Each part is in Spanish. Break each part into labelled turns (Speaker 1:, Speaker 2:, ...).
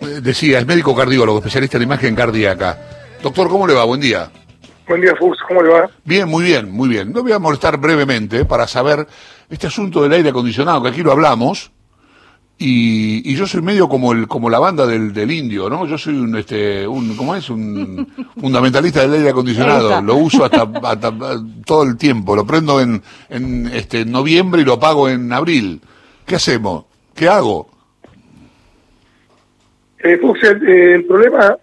Speaker 1: eh, decía, es médico cardiólogo, especialista en imagen cardíaca. Doctor, ¿cómo le va? Buen día.
Speaker 2: Buen día, Fux, ¿cómo le va?
Speaker 1: Bien, muy bien, muy bien. No voy a molestar brevemente para saber este asunto del aire acondicionado, que aquí lo hablamos, y, yo soy medio como el como la banda del, del indio, ¿no? Yo soy un, este, un ¿cómo es? Un fundamentalista del aire acondicionado. Lo uso hasta, hasta, todo el tiempo. Lo prendo en, en este, noviembre y lo apago en abril. ¿Qué hacemos? ¿Qué hago?
Speaker 2: Eh, Fux, el, problema,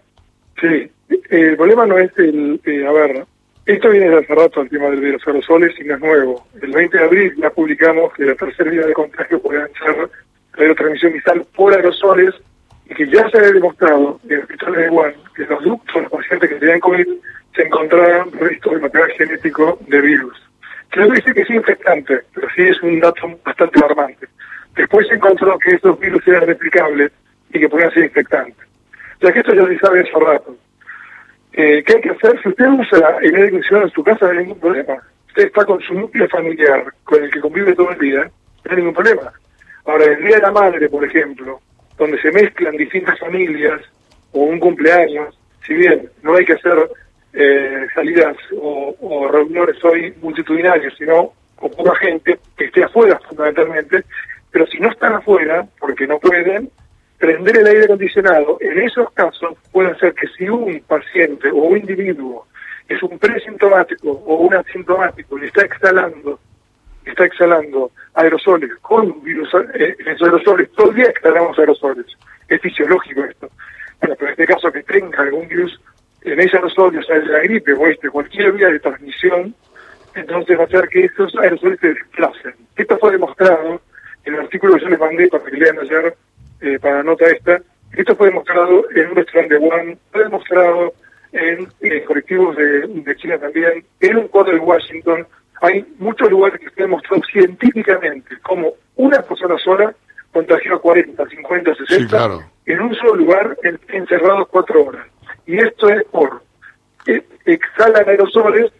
Speaker 2: sí, el problema no es el, eh, a ver, esto viene de hace rato el tema de los aerosoles y no es nuevo. El 20 de abril ya publicamos que la tercera vía de contagio puede ser la transmisión vital por aerosoles y que ya se ha demostrado en el hospital de Wuhan que los ductos los pacientes que tenían COVID se encontraban restos de material genético de virus. Que no dice que es infectante, pero sí es un dato bastante alarmante. Después se encontró que estos virus eran replicables que podían ser infectantes. Ya que esto ya se sabe hace rato. Eh, ¿Qué hay que hacer? Si usted usa el aire acondicionado en su casa, no hay ningún problema. Usted está con su núcleo familiar, con el que convive todo el día, no hay ningún problema. Ahora, el Día de la Madre, por ejemplo, donde se mezclan distintas familias o un cumpleaños, si bien no hay que hacer eh, salidas o, o, reuniones hoy multitudinarias, sino con poca gente que esté afuera fundamentalmente, pero si no están afuera, porque no pueden, prender el aire acondicionado, en esos casos puede ser que si un paciente o un individuo es un presintomático o un asintomático y está exhalando está exhalando aerosoles con virus, eh, aerosoles, todo el día exhalamos aerosoles. Es fisiológico esto. Bueno, pero en este caso que tenga algún virus en ese aerosol, o sea, la gripe o este, cualquier vía de transmisión, entonces va a hacer que esos aerosoles se desplacen. Esto fue demostrado en el artículo que yo les mandé para que lean ayer, eh, para la nota esta, esto fue demostrado en un restaurante de Wuhan, fue demostrado en eh, colectivos de, de China también, en un cuadro de Washington, hay muchos lugares que se han demostrado científicamente como una persona sola contagió a 40, 50, 60 en un solo lugar encerrados cuatro horas. Y esto es por eh, exhalan aerosoles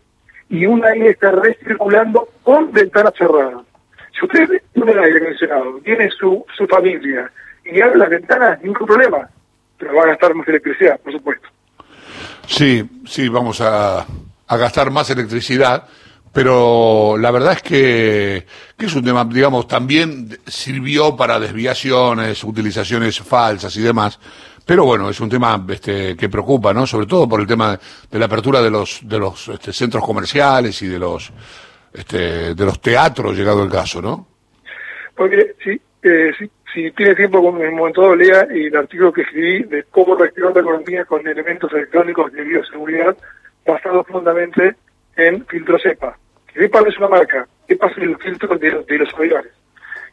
Speaker 2: y un aire está recirculando con ventanas cerradas. Si usted tiene el aire acondicionado, tiene su, su familia y abre las ventanas, ningún problema, pero va a gastar más electricidad, por supuesto.
Speaker 1: Sí, sí, vamos a, a gastar más electricidad pero la verdad es que, que, es un tema, digamos, también sirvió para desviaciones, utilizaciones falsas y demás. Pero bueno, es un tema este, que preocupa, ¿no? Sobre todo por el tema de la apertura de los, de los este, centros comerciales y de los, este, de los teatros, llegado el caso, ¿no?
Speaker 2: Porque sí, eh, sí, si tiene tiempo, en un momento dado lea el artículo que escribí de cómo reactivar la economía con elementos electrónicos de bioseguridad, basado fundamentalmente en filtro CEPA. CEPA no es una marca, CEPA es el filtro de, de los aviones.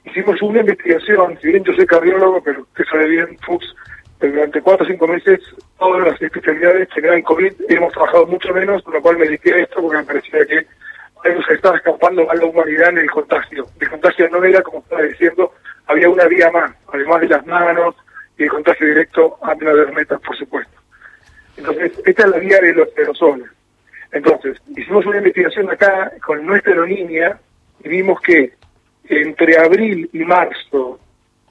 Speaker 2: Hicimos una investigación, si bien yo soy cardiólogo, pero usted sabe bien, Fuchs, durante cuatro o cinco meses todas las especialidades generan COVID, hemos trabajado mucho menos, con lo cual me dediqué a esto porque me parecía que se estaba escapando a la humanidad en el contagio. El contagio no era, como estaba diciendo, había una vía más, además de las manos y el contagio directo a las metas, por supuesto. Entonces, esta es la vía de los aerosoles. Entonces, hicimos una investigación acá con nuestra aerolínea y vimos que entre abril y marzo,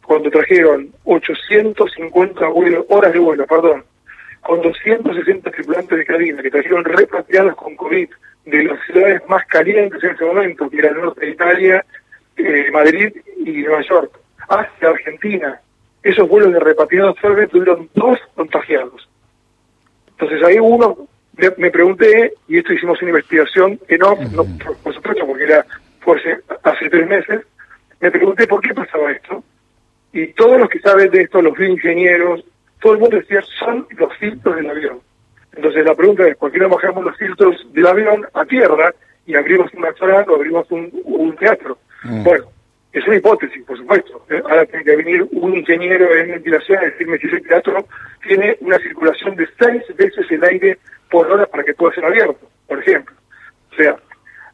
Speaker 2: cuando trajeron 850 horas de vuelo, perdón, con 260 tripulantes de cabina que trajeron repatriados con COVID de las ciudades más calientes en ese momento, que era el norte de Italia, eh, Madrid y Nueva York, hacia Argentina. Esos vuelos de repatriados solamente tuvieron dos contagiados. Entonces ahí uno me, pregunté, y esto hicimos una investigación que no, por, supuesto, porque era hace, hace tres meses, me pregunté por qué pasaba esto. Y todos los que saben de esto, los ingenieros, todo el mundo decía, son los filtros del avión. Entonces la pregunta es, ¿por qué no bajamos los filtros del avión a tierra y abrimos un restaurante o abrimos un, teatro? Mm. Bueno, es una hipótesis, por supuesto. ¿eh? Ahora tiene que venir un ingeniero en ventilación a decirme si ese teatro tiene una circulación de seis veces el aire por hora para que pueda ser abierto, por ejemplo. O sea,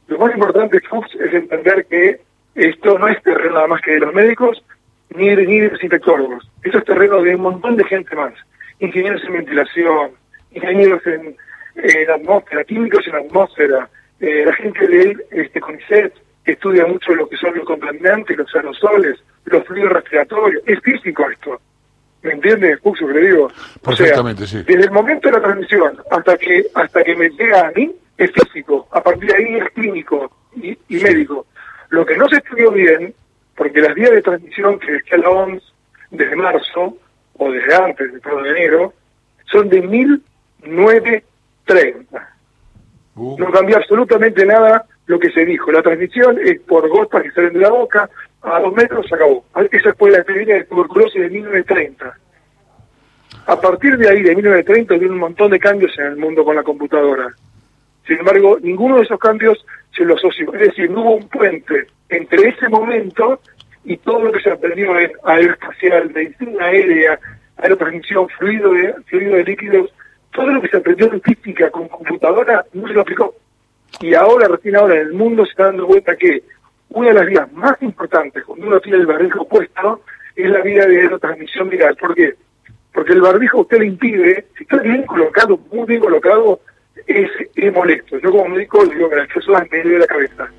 Speaker 2: lo más importante, es entender que esto no es terreno nada más que de los médicos ni de, ni de los infectólogos. Esto es terreno de un montón de gente más. Ingenieros en ventilación, ingenieros en, en atmósfera, químicos en atmósfera, eh, la gente de este CONICET, que estudia mucho lo que son los contaminantes, los aerosoles, los fluidos respiratorios. Es físico esto. ¿Me entiendes, Puxo, que le digo?
Speaker 1: Perfectamente, sí.
Speaker 2: Desde el momento de la transmisión hasta que hasta que me llega a mí, es físico. A partir de ahí es clínico y, médico. Lo que no se estudió bien, porque las vías de transmisión que decía la OMS desde marzo, o desde antes, de de enero, son de 1930. Uh. No cambió absolutamente nada lo que se dijo. La transmisión es por gotas que salen de la boca, a dos metros se acabó. Esa fue la epidemia de tuberculosis de 1930. A partir de ahí, de 1930, hubo un montón de cambios en el mundo con la computadora. Sin embargo, ninguno de esos cambios se lo asoció. Es decir, no hubo un puente entre ese momento y todo lo que se aprendió en aeroespacial, medicina aérea, aerotransmisión, fluido de, fluido de líquidos, todo lo que se aprendió en física con computadora no se lo aplicó. Y ahora, recién ahora, en el mundo se está dando cuenta que una de las vías más importantes cuando uno tiene el barbijo puesto es la vía de aerotransmisión viral. ¿Por qué? Porque el barbijo usted le impide, si está bien colocado, muy bien colocado, es, es molesto. Yo como médico digo que la persona me de la cabeza.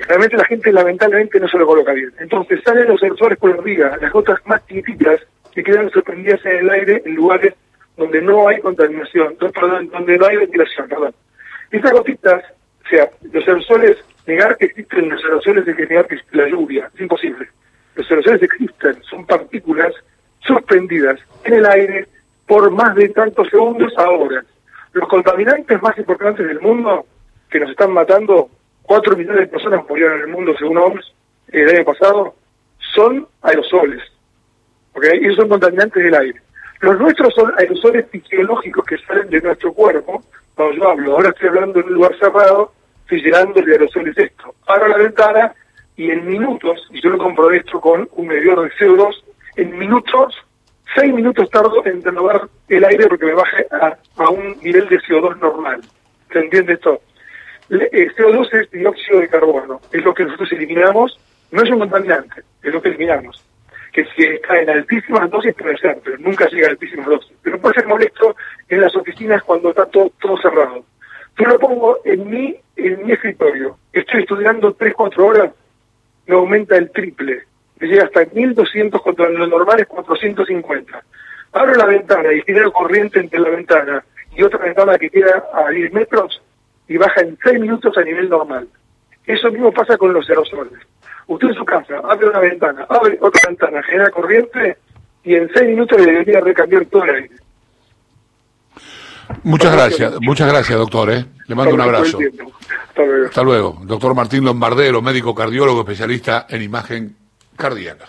Speaker 2: Realmente la gente lamentablemente no se lo coloca bien. Entonces salen los sensores por la viga, las gotas más chiquititas que quedan sorprendidas en el aire en lugares donde no hay contaminación, donde no hay ventilación, perdón. Estas gotitas, o sea, los aerosoles, negar que existen los aerosoles es negar que la lluvia, es imposible. Los aerosoles existen, son partículas suspendidas en el aire por más de tantos segundos a horas. Los contaminantes más importantes del mundo, que nos están matando, 4 millones de personas murieron en el mundo según OMS el año pasado, son aerosoles. ¿ok? Esos son contaminantes del aire. Los nuestros son aerosoles fisiológicos que salen de nuestro cuerpo. Cuando yo hablo, ahora estoy hablando en un lugar cerrado, estoy llenando de aerosoles esto. Abro la ventana y en minutos, y yo lo comprobé esto con un medidor de CO2, en minutos, seis minutos tardo en renovar el aire porque me baje a, un nivel de CO2 normal. ¿Se entiende esto? Eh, CO2 es dióxido de carbono, es lo que nosotros eliminamos, no es un contaminante, es lo que eliminamos que si está en altísimas dosis puede ser, pero nunca llega a altísimas dosis. Pero puede ser molesto en las oficinas cuando está todo, todo cerrado. Yo lo pongo en mi, en mi escritorio. Estoy estudiando 3, 4 horas, me aumenta el triple. Me llega hasta 1200 contra lo normal es 450. Abro la ventana y genero corriente entre la ventana y otra ventana que queda a 10 metros y baja en 6 minutos a nivel normal. Eso mismo pasa con los aerosoles. Usted en su casa abre una ventana, abre otra ventana, genera corriente y en seis minutos le debería recambiar todo el aire.
Speaker 1: Muchas gracias, muchas gracias, doctor. ¿eh? Le mando un abrazo. Hasta luego. Hasta luego. Doctor Martín Lombardero, médico cardiólogo especialista en imagen cardíaca.